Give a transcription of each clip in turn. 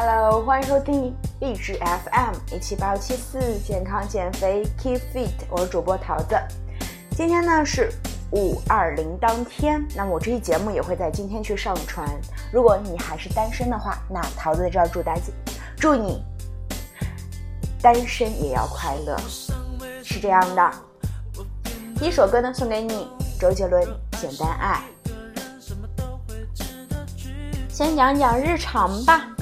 Hello，欢迎收听励志 FM 一七八七四健康减肥 Keep Fit，我是主播桃子。今天呢是五二零当天，那么我这期节目也会在今天去上传。如果你还是单身的话，那桃子在这儿祝大家，祝你单身也要快乐，是这样的。第一首歌呢送给你，周杰伦《简单爱》。先讲讲日常吧。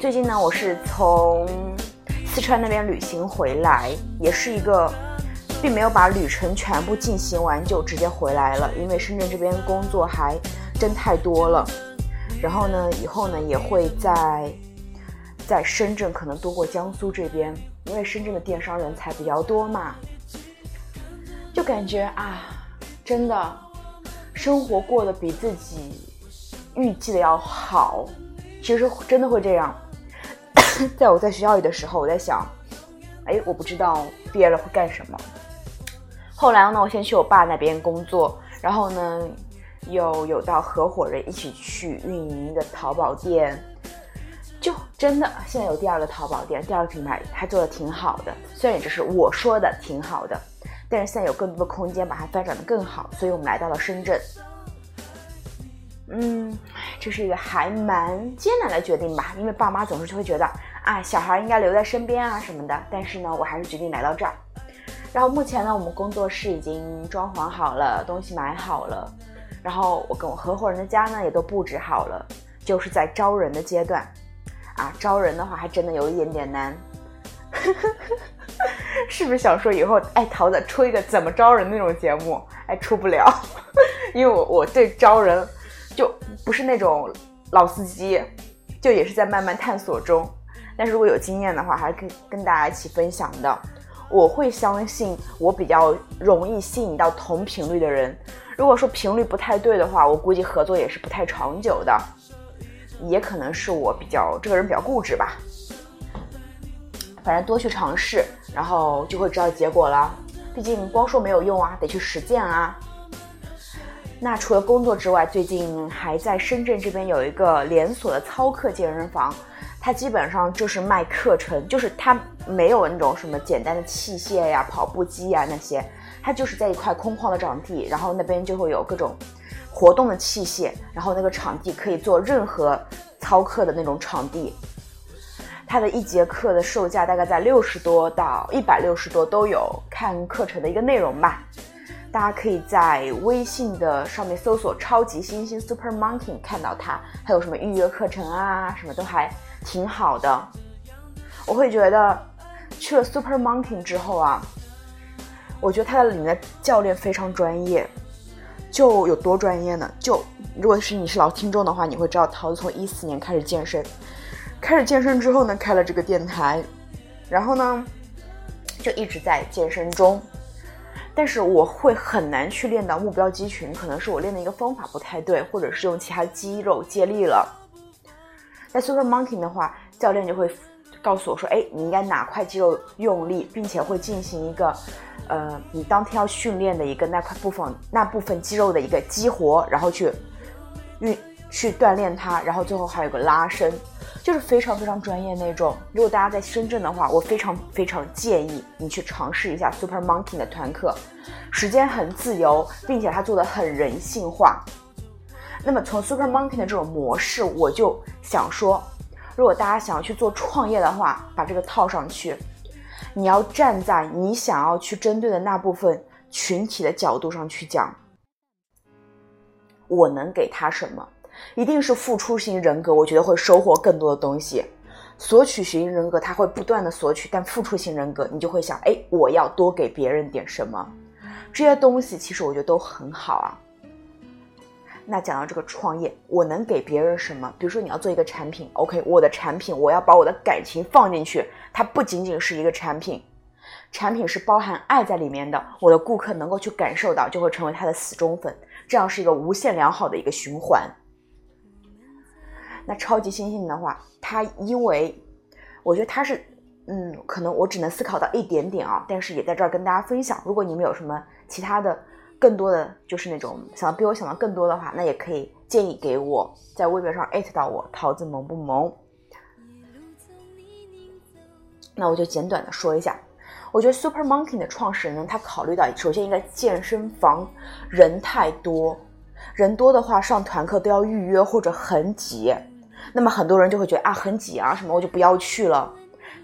最近呢，我是从四川那边旅行回来，也是一个，并没有把旅程全部进行完就直接回来了，因为深圳这边工作还真太多了。然后呢，以后呢也会在在深圳可能多过江苏这边，因为深圳的电商人才比较多嘛，就感觉啊，真的生活过得比自己预计的要好。其实真的会这样，在我在学校里的时候，我在想，哎，我不知道毕业了会干什么。后来呢，我先去我爸那边工作，然后呢，又有到合伙人一起去运营一个淘宝店，就真的现在有第二个淘宝店，第二个品牌还做的挺好的。虽然也只是我说的挺好的，但是现在有更多的空间把它发展的更好，所以我们来到了深圳。嗯。这是一个还蛮艰难的决定吧，因为爸妈总是就会觉得啊，小孩应该留在身边啊什么的。但是呢，我还是决定来到这儿。然后目前呢，我们工作室已经装潢好了，东西买好了。然后我跟我合伙人的家呢也都布置好了，就是在招人的阶段。啊，招人的话还真的有一点点难。是不是想说以后哎，桃子出一个怎么招人那种节目？哎，出不了，因为我我对招人。就不是那种老司机，就也是在慢慢探索中。但是如果有经验的话，还可以跟大家一起分享的。我会相信我比较容易吸引到同频率的人。如果说频率不太对的话，我估计合作也是不太长久的。也可能是我比较这个人比较固执吧。反正多去尝试，然后就会知道结果了。毕竟光说没有用啊，得去实践啊。那除了工作之外，最近还在深圳这边有一个连锁的操课健身房，它基本上就是卖课程，就是它没有那种什么简单的器械呀、跑步机呀那些，它就是在一块空旷的场地，然后那边就会有各种活动的器械，然后那个场地可以做任何操课的那种场地，它的一节课的售价大概在六十多到一百六十多都有，看课程的一个内容吧。大家可以在微信的上面搜索“超级星星 Super Monkey” 看到它，还有什么预约课程啊，什么都还挺好的。我会觉得去了 Super Monkey 之后啊，我觉得它的里面的教练非常专业，就有多专业呢？就如果是你是老听众的话，你会知道桃子从一四年开始健身，开始健身之后呢，开了这个电台，然后呢，就一直在健身中。但是我会很难去练到目标肌群，可能是我练的一个方法不太对，或者是用其他肌肉借力了。在 Super Monkey 的话，教练就会告诉我说：“哎，你应该哪块肌肉用力，并且会进行一个，呃，你当天要训练的一个那块部分那部分肌肉的一个激活，然后去运去锻炼它，然后最后还有个拉伸。”就是非常非常专业那种。如果大家在深圳的话，我非常非常建议你去尝试一下 Super Monkey 的团课，时间很自由，并且它做的很人性化。那么从 Super Monkey 的这种模式，我就想说，如果大家想要去做创业的话，把这个套上去，你要站在你想要去针对的那部分群体的角度上去讲，我能给他什么。一定是付出型人格，我觉得会收获更多的东西。索取型人格他会不断的索取，但付出型人格你就会想，哎，我要多给别人点什么？这些东西其实我觉得都很好啊。那讲到这个创业，我能给别人什么？比如说你要做一个产品，OK，我的产品我要把我的感情放进去，它不仅仅是一个产品，产品是包含爱在里面的。我的顾客能够去感受到，就会成为他的死忠粉，这样是一个无限良好的一个循环。那超级猩猩的话，它因为我觉得它是，嗯，可能我只能思考到一点点啊，但是也在这儿跟大家分享。如果你们有什么其他的、更多的，就是那种想比我想到更多的话，那也可以建议给我，在微博上艾特到我，桃子萌不萌？那我就简短的说一下，我觉得 Super Monkey 的创始人呢，他考虑到首先应该健身房人太多，人多的话上团课都要预约或者很挤，那么很多人就会觉得啊很挤啊什么，我就不要去了。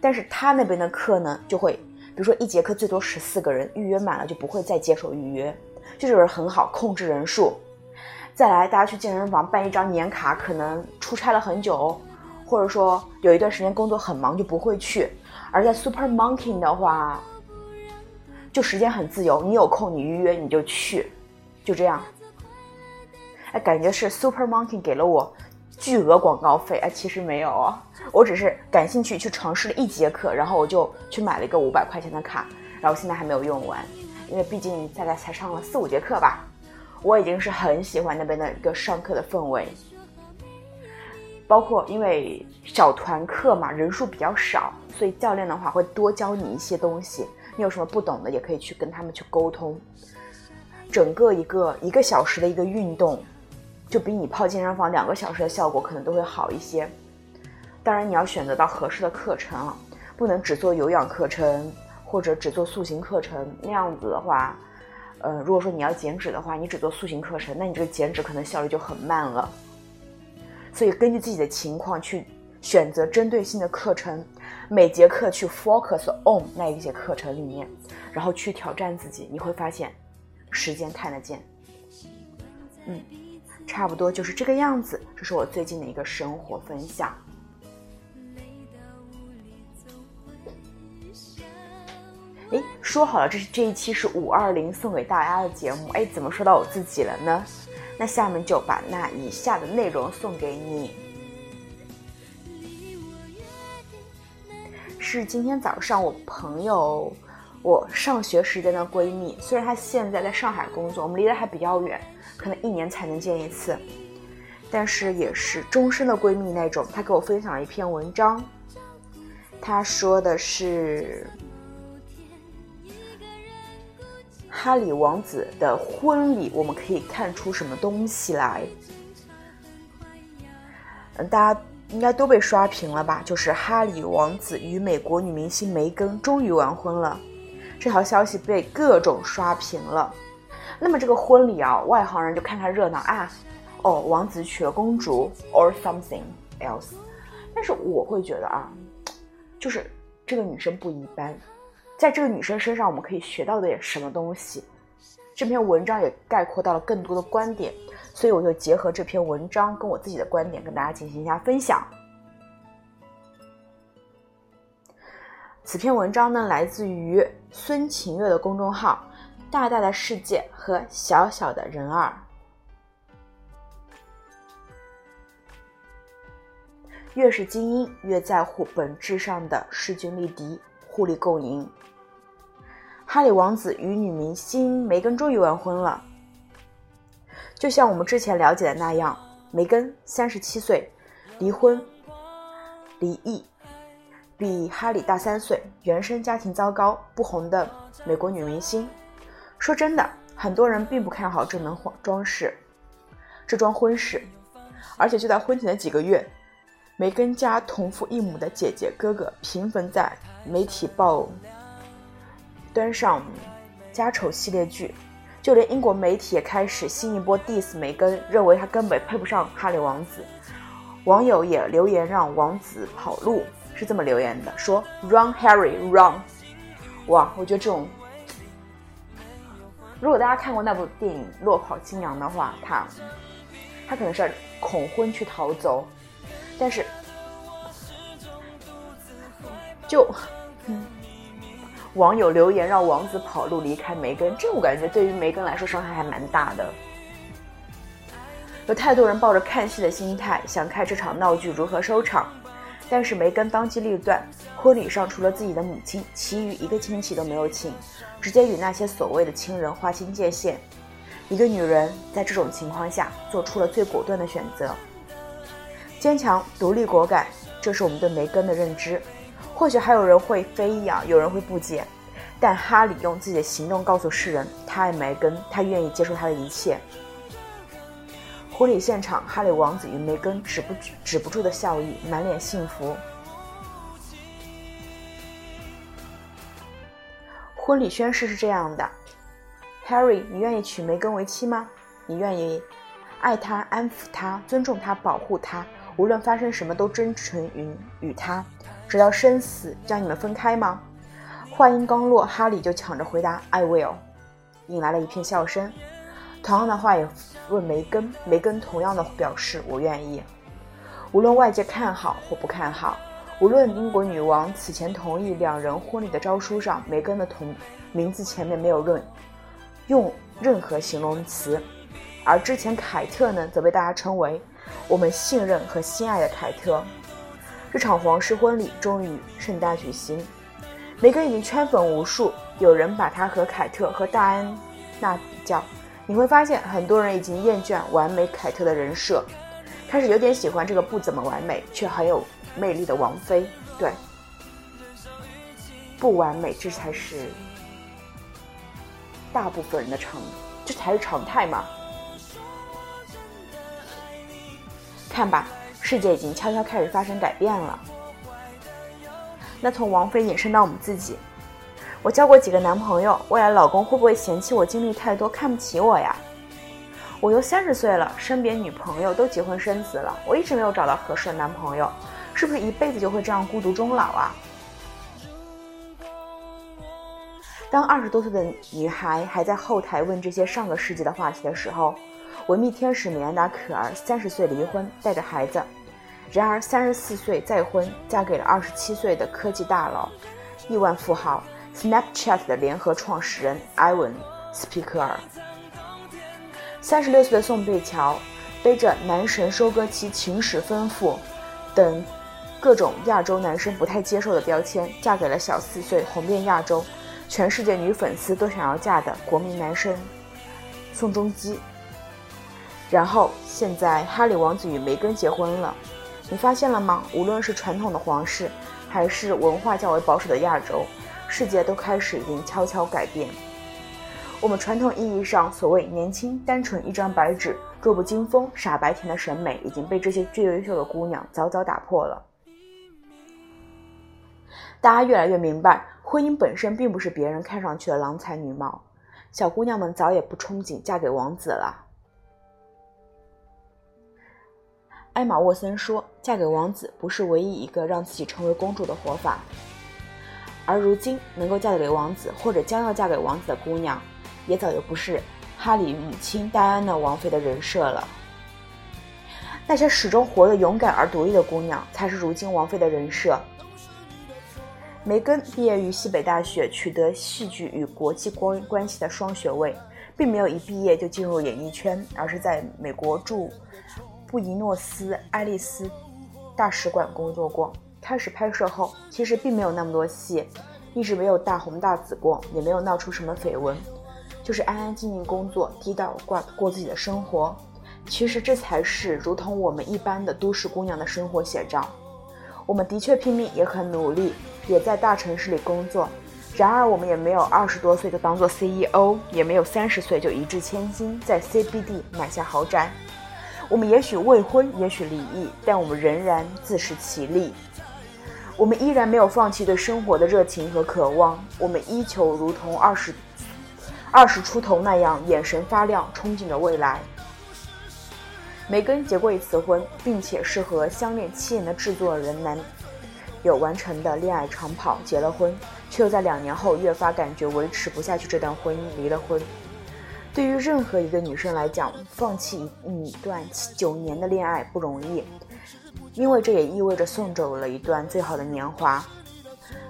但是他那边的课呢，就会比如说一节课最多十四个人，预约满了就不会再接受预约，这就是很好控制人数。再来，大家去健身房办一张年卡，可能出差了很久，或者说有一段时间工作很忙就不会去。而在 Super Monkey 的话，就时间很自由，你有空你预约你就去，就这样。哎，感觉是 Super Monkey 给了我巨额广告费，哎，其实没有哦，我只是感兴趣去尝试了一节课，然后我就去买了一个五百块钱的卡，然后现在还没有用完，因为毕竟大概才上了四五节课吧。我已经是很喜欢那边的一个上课的氛围，包括因为小团课嘛，人数比较少，所以教练的话会多教你一些东西。你有什么不懂的，也可以去跟他们去沟通。整个一个一个小时的一个运动，就比你泡健身房两个小时的效果可能都会好一些。当然，你要选择到合适的课程啊，不能只做有氧课程或者只做塑形课程，那样子的话。呃，如果说你要减脂的话，你只做塑形课程，那你这个减脂可能效率就很慢了。所以根据自己的情况去选择针对性的课程，每节课去 focus on 那一节课程里面，然后去挑战自己，你会发现时间看得见。嗯，差不多就是这个样子。这是我最近的一个生活分享。哎，说好了，这是这一期是五二零送给大家的节目。哎，怎么说到我自己了呢？那下面就把那以下的内容送给你。是今天早上我朋友，我上学时间的闺蜜。虽然她现在在上海工作，我们离得还比较远，可能一年才能见一次，但是也是终身的闺蜜那种。她给我分享了一篇文章，她说的是。哈里王子的婚礼，我们可以看出什么东西来？嗯，大家应该都被刷屏了吧？就是哈里王子与美国女明星梅根终于完婚了，这条消息被各种刷屏了。那么这个婚礼啊，外行人就看看热闹啊，哦，王子娶了公主，or something else。但是我会觉得啊，就是这个女生不一般。在这个女生身上，我们可以学到点什么东西？这篇文章也概括到了更多的观点，所以我就结合这篇文章跟我自己的观点，跟大家进行一下分享。此篇文章呢，来自于孙晴月的公众号《大大的世界和小小的人儿》。越是精英，越在乎本质上的势均力敌、互利共赢。哈里王子与女明星梅根终于完婚了。就像我们之前了解的那样，梅根三十七岁，离婚、离异，比哈里大三岁，原生家庭糟糕，不红的美国女明星。说真的，很多人并不看好这门装饰，这桩婚事。而且就在婚前的几个月，梅根家同父异母的姐姐哥哥频繁在媒体报。端上家丑系列剧，就连英国媒体也开始新一波 diss 梅根，认为他根本配不上哈里王子。网友也留言让王子跑路，是这么留言的：说 Run Harry Run！哇，我觉得这种，如果大家看过那部电影《落跑新娘》的话，他他可能是恐婚去逃走，但是就。网友留言让王子跑路离开梅根，这我感觉对于梅根来说伤害还蛮大的。有太多人抱着看戏的心态，想看这场闹剧如何收场。但是梅根当机立断，婚礼上除了自己的母亲，其余一个亲戚都没有请，直接与那些所谓的亲人划清界限。一个女人在这种情况下做出了最果断的选择，坚强、独立、果敢，这是我们对梅根的认知。或许还有人会非议啊，有人会不解，但哈里用自己的行动告诉世人，他爱梅根，他愿意接受他的一切。婚礼现场，哈里王子与梅根止不止不住的笑意，满脸幸福。婚礼宣誓是这样的：Harry，你愿意娶梅根为妻吗？你愿意爱她、安抚她、尊重她、保护她，无论发生什么都真诚于与她，直到生死将你们分开吗？话音刚落，哈里就抢着回答：“I will。”引来了一片笑声。同样的话也问梅根，梅根同样的表示：“我愿意。”无论外界看好或不看好，无论英国女王此前同意两人婚礼的诏书上，梅根的同名字前面没有任用任何形容词，而之前凯特呢，则被大家称为“我们信任和心爱的凯特”。这场皇室婚礼终于盛大举行。梅根已经圈粉无数，有人把她和凯特和戴安娜比较。你会发现，很多人已经厌倦完美凯特的人设，开始有点喜欢这个不怎么完美却很有魅力的王妃。对，不完美，这才是大部分人的常，这才是常态嘛。看吧，世界已经悄悄开始发生改变了。那从王菲延伸到我们自己，我交过几个男朋友，未来老公会不会嫌弃我经历太多，看不起我呀？我又三十岁了，身边女朋友都结婚生子了，我一直没有找到合适的男朋友，是不是一辈子就会这样孤独终老啊？当二十多岁的女孩还在后台问这些上个世纪的话题的时候，维密天使米兰达·可儿三十岁离婚，带着孩子。然而，三十四岁再婚，嫁给了二十七岁的科技大佬、亿万富豪 Snapchat 的联合创始人埃文·斯皮克尔。三十六岁的宋贝乔，背着“男神收割机”“情史丰富”等各种亚洲男生不太接受的标签，嫁给了小四岁、红遍亚洲、全世界女粉丝都想要嫁的国民男生宋仲基。然后，现在哈里王子与梅根结婚了。你发现了吗？无论是传统的皇室，还是文化较为保守的亚洲，世界都开始已经悄悄改变。我们传统意义上所谓年轻、单纯、一张白纸、弱不禁风、傻白甜的审美，已经被这些最优秀的姑娘早早打破了。大家越来越明白，婚姻本身并不是别人看上去的郎才女貌，小姑娘们早也不憧憬嫁给王子了。艾玛沃森说：“嫁给王子不是唯一一个让自己成为公主的活法。”而如今能够嫁给王子或者将要嫁给王子的姑娘，也早就不是哈里母亲戴安娜王妃的人设了。那些始终活得勇敢而独立的姑娘，才是如今王妃的人设。梅根毕业于西北大学，取得戏剧与国际关关系的双学位，并没有一毕业就进入演艺圈，而是在美国驻。布宜诺斯艾利斯大使馆工作过。开始拍摄后，其实并没有那么多戏，一直没有大红大紫过，也没有闹出什么绯闻，就是安安静静工作，低调过过自己的生活。其实这才是如同我们一般的都市姑娘的生活写照。我们的确拼命，也很努力，也在大城市里工作。然而，我们也没有二十多岁就当做 CEO，也没有三十岁就一掷千金在 CBD 买下豪宅。我们也许未婚，也许离异，但我们仍然自食其力。我们依然没有放弃对生活的热情和渴望。我们依旧如同二十二十出头那样，眼神发亮，憧憬着未来。梅根结过一次婚，并且是和相恋七年的制作人男友完成的恋爱长跑，结了婚，却又在两年后越发感觉维持不下去这段婚姻，离了婚。对于任何一个女生来讲，放弃一段九年的恋爱不容易，因为这也意味着送走了一段最好的年华。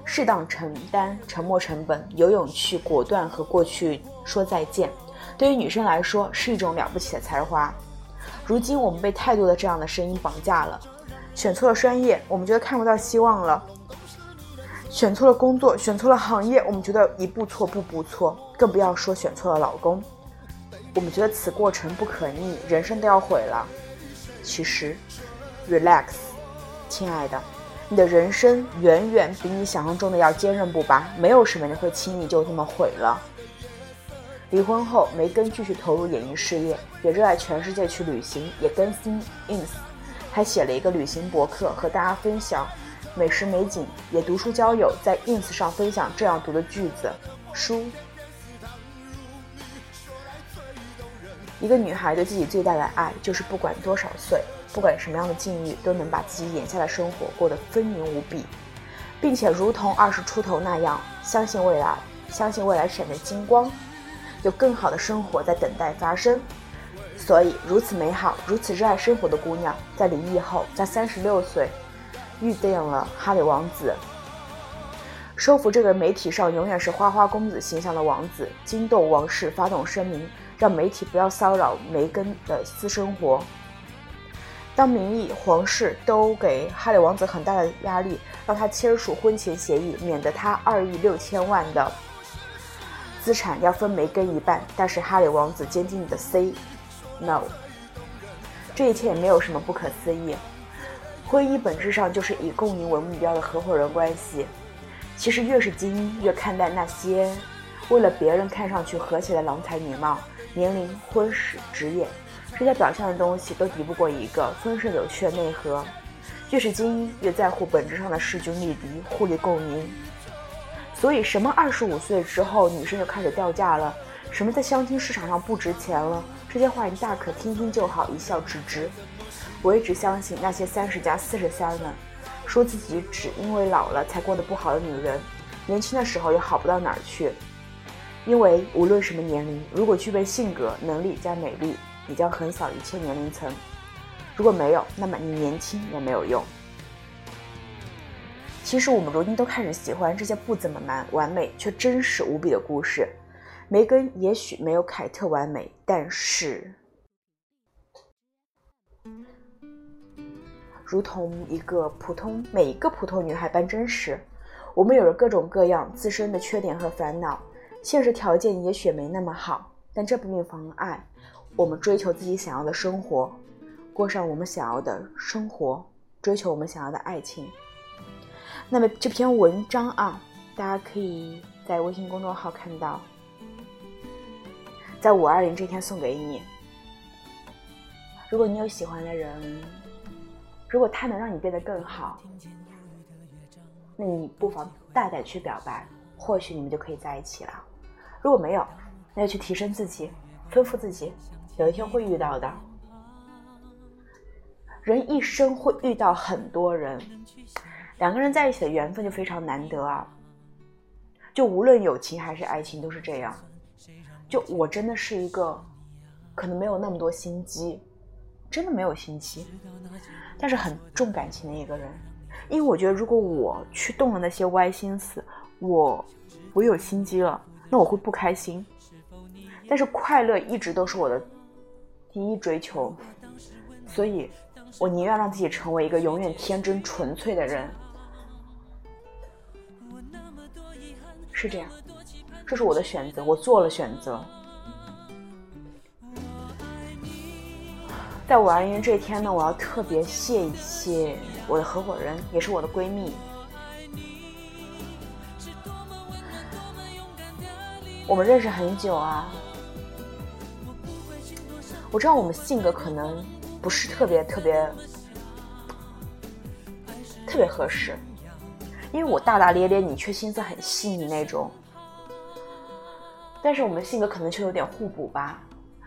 适当承担沉没成本，有勇气果断和过去说再见，对于女生来说是一种了不起的才华。如今我们被太多的这样的声音绑架了：选错了专业，我们觉得看不到希望了；选错了工作，选错了行业，我们觉得一步错步步错，更不要说选错了老公。我们觉得此过程不可逆，人生都要毁了。其实，relax，亲爱的，你的人生远远比你想象中的要坚韧不拔，没有什么人会轻易就这么毁了。离婚后，梅根继续投入演艺事业，也热爱全世界去旅行，也更新 ins，还写了一个旅行博客和大家分享美食美景，也读书交友，在 ins 上分享这样读的句子：书。一个女孩对自己最大的爱，就是不管多少岁，不管什么样的境遇，都能把自己眼下的生活过得丰盈无比，并且如同二十出头那样，相信未来，相信未来闪着金光，有更好的生活在等待发生。所以，如此美好、如此热爱生活的姑娘，在离异后，在三十六岁，遇见了哈里王子，收服这个媒体上永远是花花公子形象的王子，惊动王室，发动声明。让媒体不要骚扰梅根的私生活。当民意、皇室都给哈里王子很大的压力，让他签署婚前协议，免得他二亿六千万的资产要分梅根一半。但是哈里王子坚定的 say no。这一切也没有什么不可思议。婚姻本质上就是以共赢为目标的合伙人关系。其实越是精英，越看待那些为了别人看上去和谐的郎才女貌。年龄、婚史、职业，这些表象的东西都敌不过一个丰盛有趣的内核。越是精英，越在乎本质上的势均力敌、互利共赢。所以，什么二十五岁之后女生就开始掉价了，什么在相亲市场上不值钱了，这些话你大可听听就好，一笑置之。我一直相信那些三十加四十三的，说自己只因为老了才过得不好的女人，年轻的时候也好不到哪儿去。因为无论什么年龄，如果具备性格、能力加美丽，你将横扫一切年龄层；如果没有，那么你年轻也没有用。其实我们如今都开始喜欢这些不怎么完完美却真实无比的故事。梅根也许没有凯特完美，但是，如同一个普通每一个普通女孩般真实。我们有着各种各样自身的缺点和烦恼。现实条件也许没那么好，但这并不妨碍我们追求自己想要的生活，过上我们想要的生活，追求我们想要的爱情。那么这篇文章啊，大家可以在微信公众号看到，在五二零这天送给你。如果你有喜欢的人，如果他能让你变得更好，那你不妨大胆去表白，或许你们就可以在一起了。如果没有，那就去提升自己，丰富自己，有一天会遇到的。人一生会遇到很多人，两个人在一起的缘分就非常难得啊。就无论友情还是爱情都是这样。就我真的是一个，可能没有那么多心机，真的没有心机，但是很重感情的一个人。因为我觉得，如果我去动了那些歪心思，我我有心机了。那我会不开心，但是快乐一直都是我的第一追求，所以我宁愿让自己成为一个永远天真纯粹的人，是这样，这是我的选择，我做了选择。在五二零这一天呢，我要特别谢一谢我的合伙人，也是我的闺蜜。我们认识很久啊，我知道我们性格可能不是特别特别特别合适，因为我大大咧咧，你却心思很细腻那种。但是我们性格可能却有点互补吧，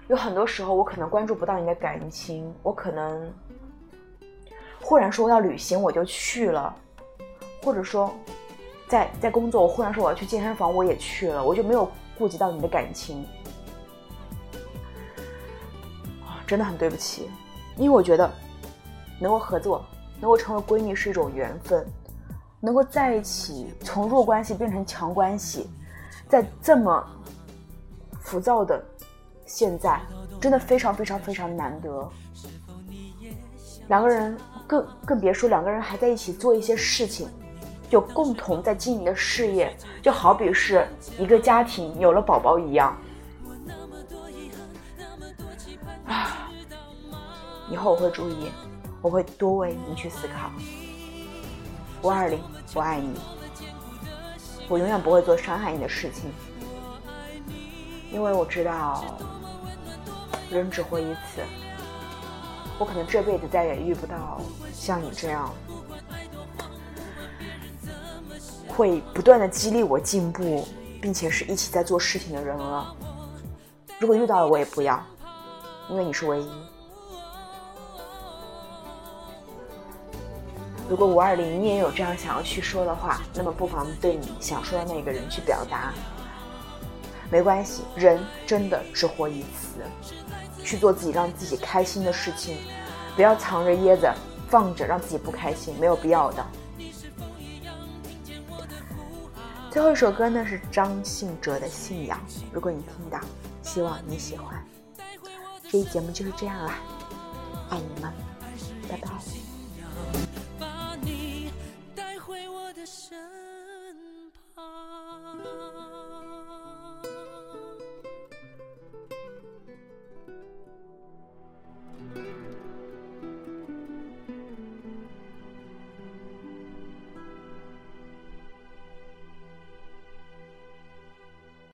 有很多时候我可能关注不到你的感情，我可能忽然说要旅行我就去了，或者说在在工作我忽然说我要去健身房我也去了，我就没有。顾及到你的感情，真的很对不起，因为我觉得能够合作，能够成为闺蜜是一种缘分，能够在一起从弱关系变成强关系，在这么浮躁的现在，真的非常非常非常难得。两个人更更别说两个人还在一起做一些事情。就共同在经营的事业，就好比是一个家庭有了宝宝一样。以后我会注意，我会多为你去思考。五二零，我爱你，我永远不会做伤害你的事情。因为我知道人只活一次，我可能这辈子再也遇不到像你这样会不断的激励我进步，并且是一起在做事情的人了。如果遇到了，我也不要，因为你是唯一。如果五二零你也有这样想要去说的话，那么不妨对你想说的那个人去表达。没关系，人真的只活一次，去做自己让自己开心的事情，不要藏着掖着放着让自己不开心，没有必要的。最后一首歌呢是张信哲的《信仰》，如果你听到，希望你喜欢。这一节目就是这样啦，爱你们，拜拜。